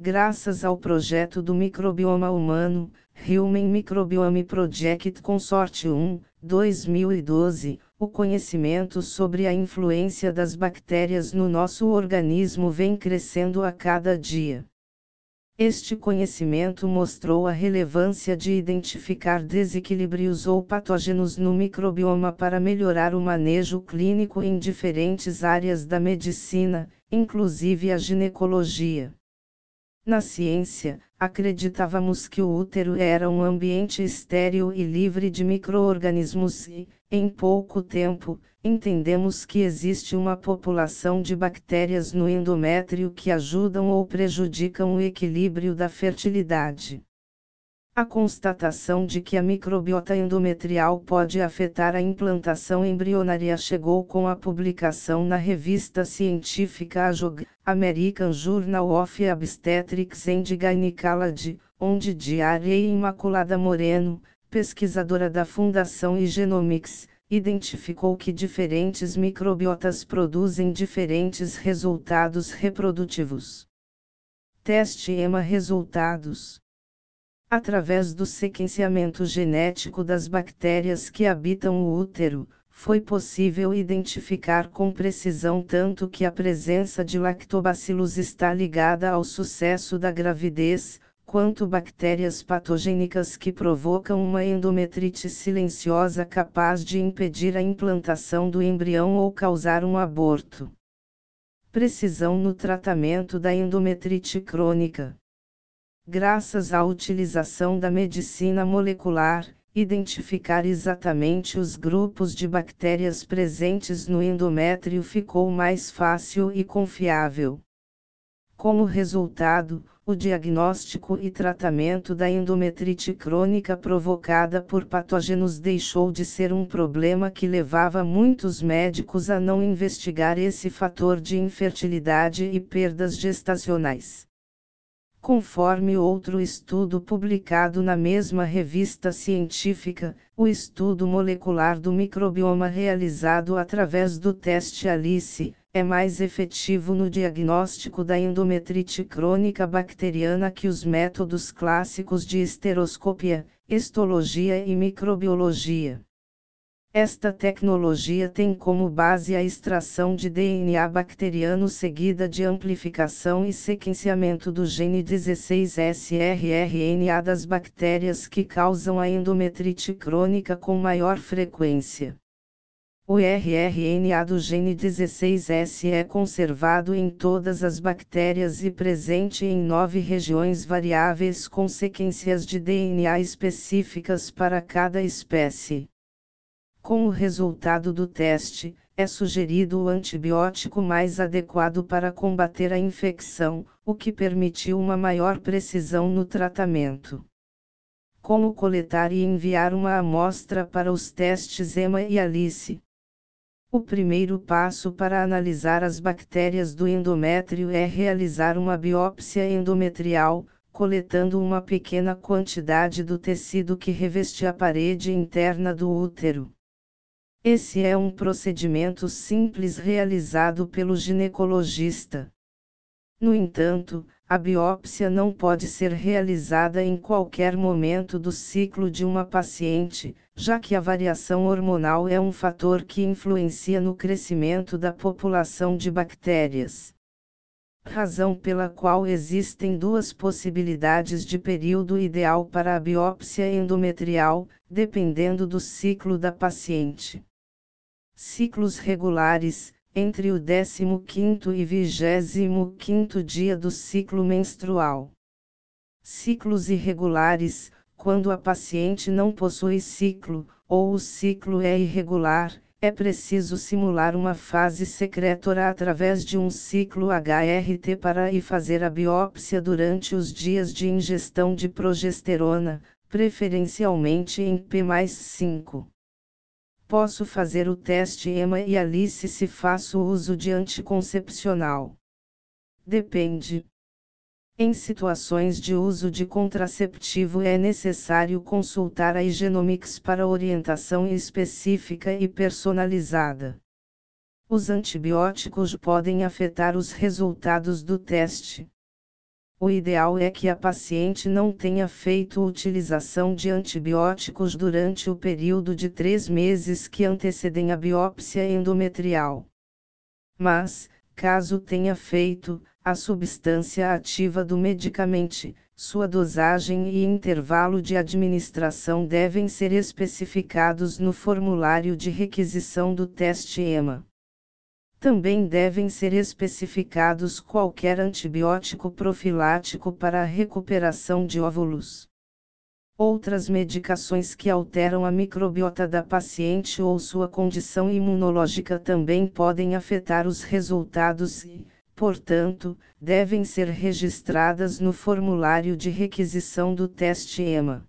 graças ao projeto do microbioma humano, Human Microbiome Project Consortium, 2012, o conhecimento sobre a influência das bactérias no nosso organismo vem crescendo a cada dia. Este conhecimento mostrou a relevância de identificar desequilíbrios ou patógenos no microbioma para melhorar o manejo clínico em diferentes áreas da medicina, inclusive a ginecologia. Na ciência, acreditávamos que o útero era um ambiente estéril e livre de microorganismos e, em pouco tempo, entendemos que existe uma população de bactérias no endométrio que ajudam ou prejudicam o equilíbrio da fertilidade. A constatação de que a microbiota endometrial pode afetar a implantação embrionária chegou com a publicação na revista científica AJOG, American Journal of Obstetrics and Gynecology, onde Diária Imaculada Moreno, pesquisadora da Fundação Igenomics, identificou que diferentes microbiotas produzem diferentes resultados reprodutivos. Teste EMA Resultados Através do sequenciamento genético das bactérias que habitam o útero, foi possível identificar com precisão tanto que a presença de lactobacilos está ligada ao sucesso da gravidez, quanto bactérias patogênicas que provocam uma endometrite silenciosa capaz de impedir a implantação do embrião ou causar um aborto. Precisão no tratamento da endometrite crônica graças à utilização da medicina molecular, identificar exatamente os grupos de bactérias presentes no endométrio ficou mais fácil e confiável. Como resultado, o diagnóstico e tratamento da endometrite crônica provocada por patógenos deixou de ser um problema que levava muitos médicos a não investigar esse fator de infertilidade e perdas gestacionais. Conforme outro estudo publicado na mesma revista científica, o estudo molecular do microbioma realizado através do teste ALICE, é mais efetivo no diagnóstico da endometrite crônica bacteriana que os métodos clássicos de esteroscopia, histologia e microbiologia. Esta tecnologia tem como base a extração de DNA bacteriano seguida de amplificação e sequenciamento do gene 16S-rRNA das bactérias que causam a endometrite crônica com maior frequência. O rRNA do gene 16S é conservado em todas as bactérias e presente em nove regiões variáveis com sequências de DNA específicas para cada espécie. Com o resultado do teste, é sugerido o antibiótico mais adequado para combater a infecção, o que permitiu uma maior precisão no tratamento. Como coletar e enviar uma amostra para os testes EMA e ALICE? O primeiro passo para analisar as bactérias do endométrio é realizar uma biópsia endometrial, coletando uma pequena quantidade do tecido que reveste a parede interna do útero. Esse é um procedimento simples realizado pelo ginecologista. No entanto, a biópsia não pode ser realizada em qualquer momento do ciclo de uma paciente, já que a variação hormonal é um fator que influencia no crescimento da população de bactérias. Razão pela qual existem duas possibilidades de período ideal para a biópsia endometrial, dependendo do ciclo da paciente. Ciclos regulares, entre o 15º e 25º dia do ciclo menstrual. Ciclos irregulares, quando a paciente não possui ciclo, ou o ciclo é irregular, é preciso simular uma fase secretora através de um ciclo HRT para e fazer a biópsia durante os dias de ingestão de progesterona, preferencialmente em P+5. Posso fazer o teste EMA e Alice se faço uso de anticoncepcional. Depende. Em situações de uso de contraceptivo é necessário consultar a Igenomics para orientação específica e personalizada. Os antibióticos podem afetar os resultados do teste. O ideal é que a paciente não tenha feito utilização de antibióticos durante o período de três meses que antecedem a biópsia endometrial. Mas, caso tenha feito, a substância ativa do medicamento, sua dosagem e intervalo de administração devem ser especificados no formulário de requisição do teste EMA. Também devem ser especificados qualquer antibiótico profilático para a recuperação de óvulos. Outras medicações que alteram a microbiota da paciente ou sua condição imunológica também podem afetar os resultados e, portanto, devem ser registradas no formulário de requisição do teste EMA.